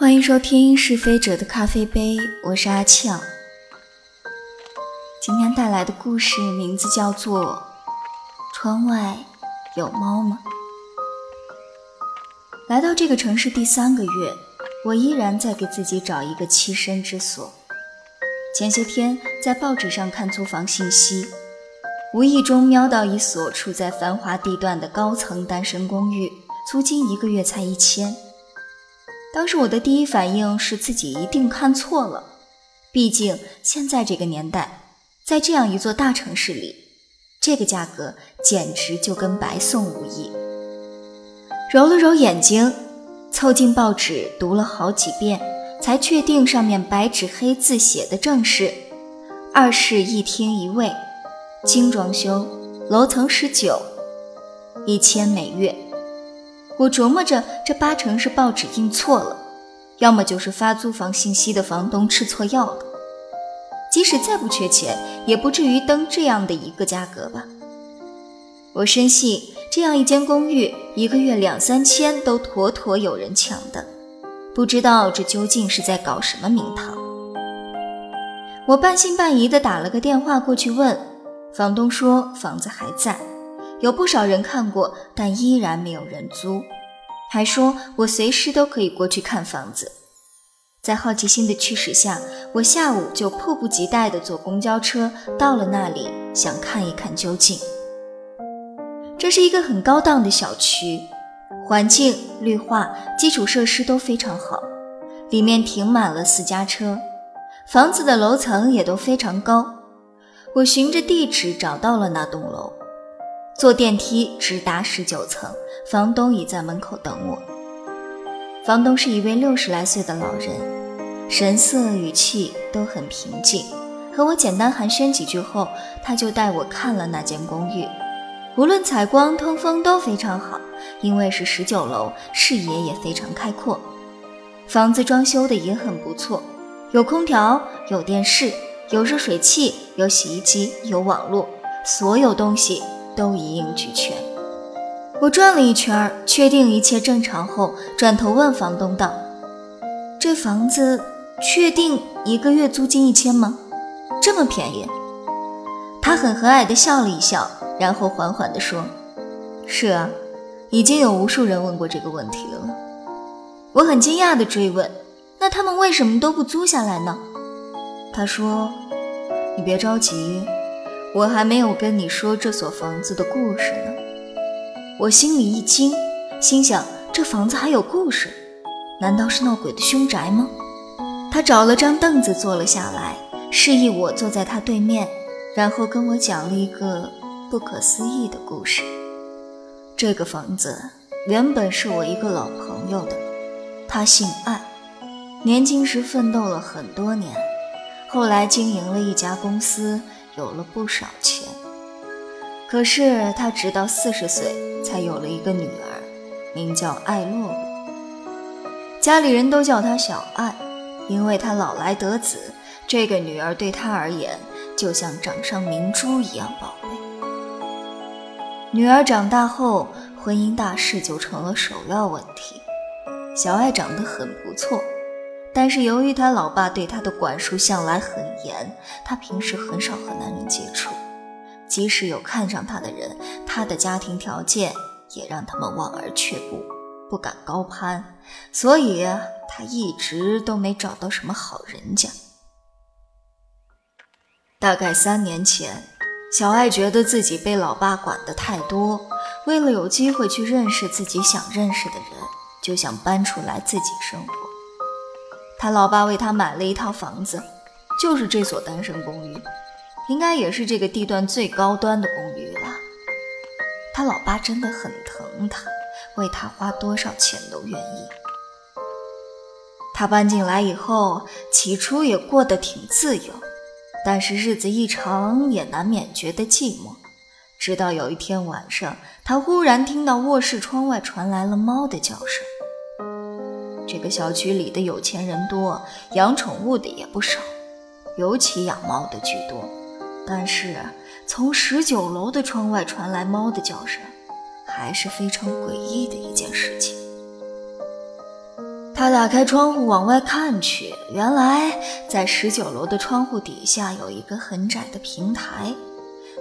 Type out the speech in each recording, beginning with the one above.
欢迎收听是非者的咖啡杯，我是阿俏。今天带来的故事名字叫做《窗外有猫吗》。来到这个城市第三个月，我依然在给自己找一个栖身之所。前些天在报纸上看租房信息，无意中瞄到一所处在繁华地段的高层单身公寓，租金一个月才一千。当时我的第一反应是自己一定看错了，毕竟现在这个年代，在这样一座大城市里，这个价格简直就跟白送无异。揉了揉眼睛，凑近报纸读了好几遍，才确定上面白纸黑字写的正是“二室一厅一卫，精装修，楼层十九，一千每月”。我琢磨着，这八成是报纸印错了，要么就是发租房信息的房东吃错药了。即使再不缺钱，也不至于登这样的一个价格吧。我深信，这样一间公寓，一个月两三千都妥妥有人抢的。不知道这究竟是在搞什么名堂？我半信半疑地打了个电话过去问，房东说房子还在。有不少人看过，但依然没有人租，还说我随时都可以过去看房子。在好奇心的驱使下，我下午就迫不及待地坐公交车到了那里，想看一看究竟。这是一个很高档的小区，环境、绿化、基础设施都非常好，里面停满了私家车，房子的楼层也都非常高。我循着地址找到了那栋楼。坐电梯直达十九层，房东已在门口等我。房东是一位六十来岁的老人，神色语气都很平静。和我简单寒暄几句后，他就带我看了那间公寓。无论采光、通风都非常好，因为是十九楼，视野也非常开阔。房子装修的也很不错，有空调、有电视、有热水器、有洗衣机、有网络，所有东西。都一应俱全。我转了一圈，确定一切正常后，转头问房东道：“这房子确定一个月租金一千吗？这么便宜？”他很和蔼地笑了一笑，然后缓缓地说：“是啊，已经有无数人问过这个问题了。”我很惊讶地追问：“那他们为什么都不租下来呢？”他说：“你别着急。”我还没有跟你说这所房子的故事呢，我心里一惊，心想这房子还有故事，难道是闹鬼的凶宅吗？他找了张凳子坐了下来，示意我坐在他对面，然后跟我讲了一个不可思议的故事。这个房子原本是我一个老朋友的，他姓艾，年轻时奋斗了很多年，后来经营了一家公司。有了不少钱，可是他直到四十岁才有了一个女儿，名叫艾洛洛。家里人都叫她小艾，因为她老来得子。这个女儿对她而言就像掌上明珠一样宝贝。女儿长大后，婚姻大事就成了首要问题。小艾长得很不错。但是由于他老爸对他的管束向来很严，他平时很少和男人接触。即使有看上他的人，他的家庭条件也让他们望而却步，不敢高攀。所以他一直都没找到什么好人家。大概三年前，小爱觉得自己被老爸管得太多，为了有机会去认识自己想认识的人，就想搬出来自己生活。他老爸为他买了一套房子，就是这所单身公寓，应该也是这个地段最高端的公寓了。他老爸真的很疼他，为他花多少钱都愿意。他搬进来以后，起初也过得挺自由，但是日子一长，也难免觉得寂寞。直到有一天晚上，他忽然听到卧室窗外传来了猫的叫声。这个小区里的有钱人多，养宠物的也不少，尤其养猫的居多。但是从十九楼的窗外传来猫的叫声，还是非常诡异的一件事情。他打开窗户往外看去，原来在十九楼的窗户底下有一个很窄的平台，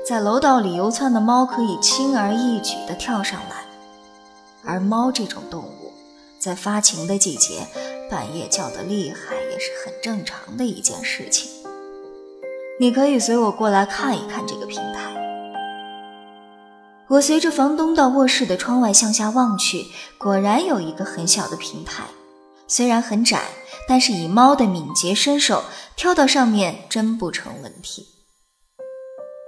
在楼道里游窜的猫可以轻而易举地跳上来。而猫这种动物，在发情的季节，半夜叫得厉害也是很正常的一件事情。你可以随我过来看一看这个平台。我随着房东到卧室的窗外向下望去，果然有一个很小的平台，虽然很窄，但是以猫的敏捷身手，跳到上面真不成问题。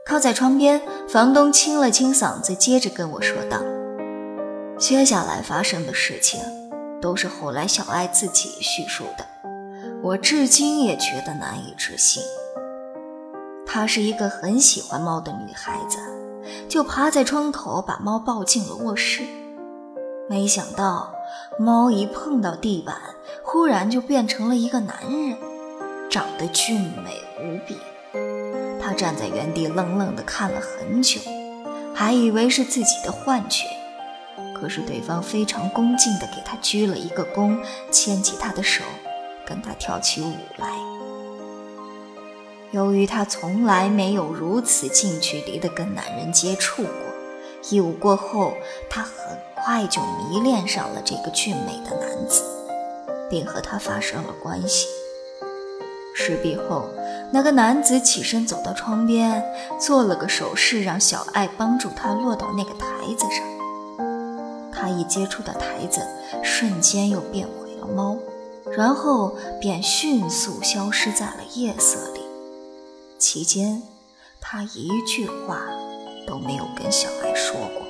靠在窗边，房东清了清嗓子，接着跟我说道。接下来发生的事情，都是后来小爱自己叙述的，我至今也觉得难以置信。她是一个很喜欢猫的女孩子，就趴在窗口把猫抱进了卧室。没想到，猫一碰到地板，忽然就变成了一个男人，长得俊美无比。他站在原地愣愣地看了很久，还以为是自己的幻觉。可是对方非常恭敬地给他鞠了一个躬，牵起他的手，跟他跳起舞来。由于他从来没有如此近距离地跟男人接触过，一舞过后，他很快就迷恋上了这个俊美的男子，并和他发生了关系。事毕后，那个男子起身走到窗边，做了个手势，让小爱帮助他落到那个台子上。他一接触到台子，瞬间又变回了猫，然后便迅速消失在了夜色里。期间，他一句话都没有跟小爱说过。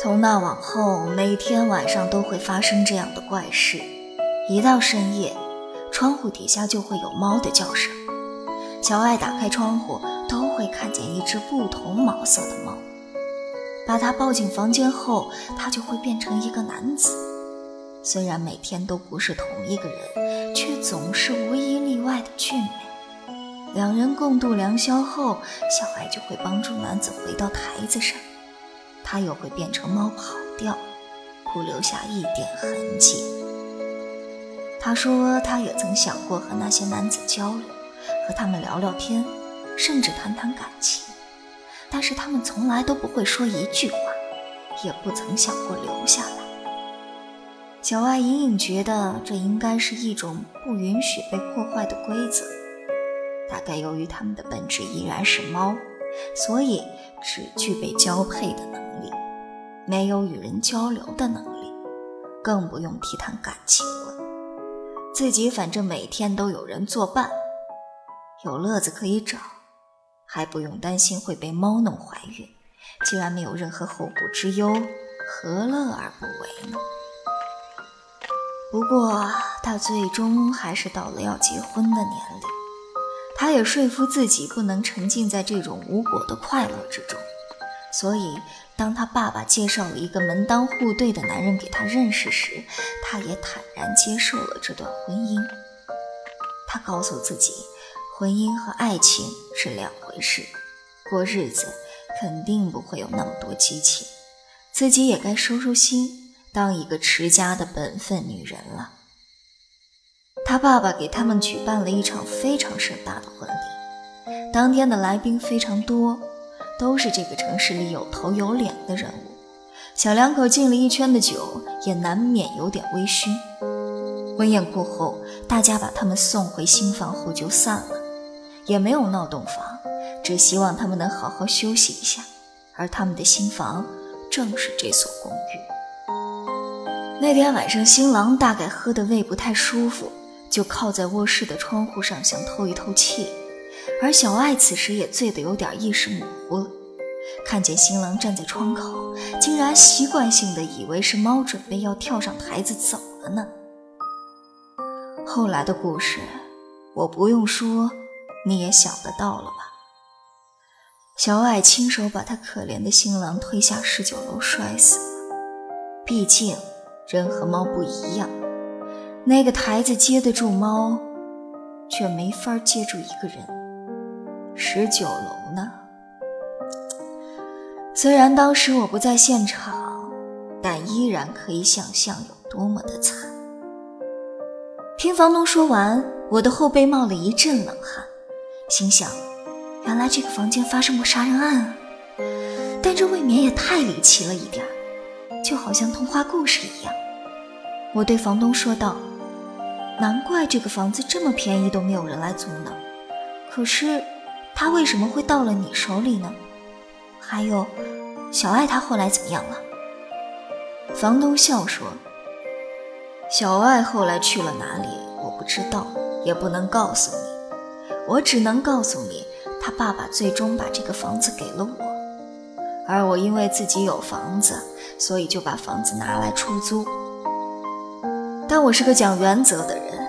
从那往后，每天晚上都会发生这样的怪事：一到深夜，窗户底下就会有猫的叫声。小爱打开窗户，都会看见一只不同毛色的猫。把他抱进房间后，他就会变成一个男子。虽然每天都不是同一个人，却总是无一例外的俊美。两人共度良宵后，小艾就会帮助男子回到台子上，他又会变成猫跑掉，不留下一点痕迹。他说，他也曾想过和那些男子交流，和他们聊聊天，甚至谈谈感情。但是他们从来都不会说一句话，也不曾想过留下来。小爱隐隐觉得这应该是一种不允许被破坏的规则。大概由于他们的本质依然是猫，所以只具备交配的能力，没有与人交流的能力，更不用提谈感情了。自己反正每天都有人作伴，有乐子可以找。还不用担心会被猫弄怀孕，既然没有任何后顾之忧，何乐而不为呢？不过他最终还是到了要结婚的年龄，他也说服自己不能沉浸在这种无果的快乐之中，所以当他爸爸介绍了一个门当户对的男人给他认识时，他也坦然接受了这段婚姻。他告诉自己。婚姻和爱情是两回事，过日子肯定不会有那么多激情，自己也该收收心，当一个持家的本分女人了。他爸爸给他们举办了一场非常盛大的婚礼，当天的来宾非常多，都是这个城市里有头有脸的人物。小两口敬了一圈的酒，也难免有点微醺。婚宴过后，大家把他们送回新房后就散了。也没有闹洞房，只希望他们能好好休息一下。而他们的新房正是这所公寓。那天晚上，新郎大概喝得胃不太舒服，就靠在卧室的窗户上想透一透气。而小爱此时也醉得有点意识模糊了，看见新郎站在窗口，竟然习惯性的以为是猫准备要跳上台子走了呢。后来的故事，我不用说。你也想得到了吧？小矮亲手把他可怜的新郎推下十九楼摔死了。毕竟人和猫不一样，那个台子接得住猫，却没法接住一个人。十九楼呢？虽然当时我不在现场，但依然可以想象有多么的惨。听房东说完，我的后背冒了一阵冷汗，心想：原来这个房间发生过杀人案啊！但这未免也太离奇了一点就好像童话故事一样。我对房东说道：“难怪这个房子这么便宜都没有人来租呢。可是，他为什么会到了你手里呢？还有，小爱她后来怎么样了？”房东笑说：“小爱后来去了哪里，我不知道，也不能告诉你。我只能告诉你，他爸爸最终把这个房子给了我。”而我因为自己有房子，所以就把房子拿来出租。但我是个讲原则的人，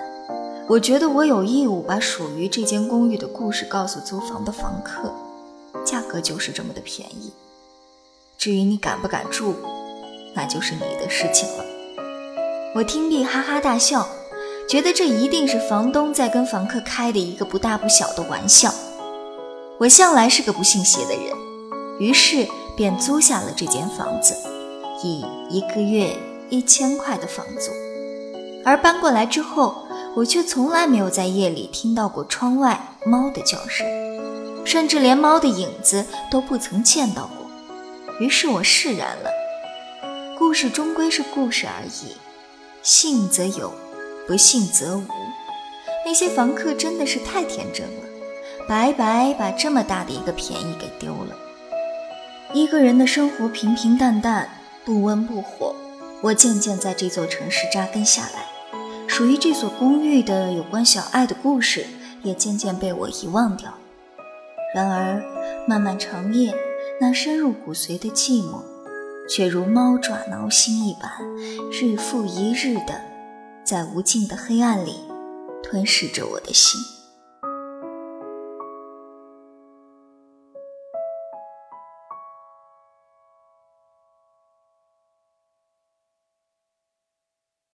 我觉得我有义务把属于这间公寓的故事告诉租房的房客，价格就是这么的便宜。至于你敢不敢住，那就是你的事情了。我听毕哈哈大笑，觉得这一定是房东在跟房客开的一个不大不小的玩笑。我向来是个不信邪的人，于是。便租下了这间房子，以一个月一千块的房租。而搬过来之后，我却从来没有在夜里听到过窗外猫的叫声，甚至连猫的影子都不曾见到过。于是我释然了。故事终归是故事而已，信则有，不信则无。那些房客真的是太天真了，白白把这么大的一个便宜给丢了。一个人的生活平平淡淡，不温不火。我渐渐在这座城市扎根下来，属于这所公寓的有关小爱的故事也渐渐被我遗忘掉。然而，漫漫长夜，那深入骨髓的寂寞，却如猫爪挠心一般，日复一日的在无尽的黑暗里吞噬着我的心。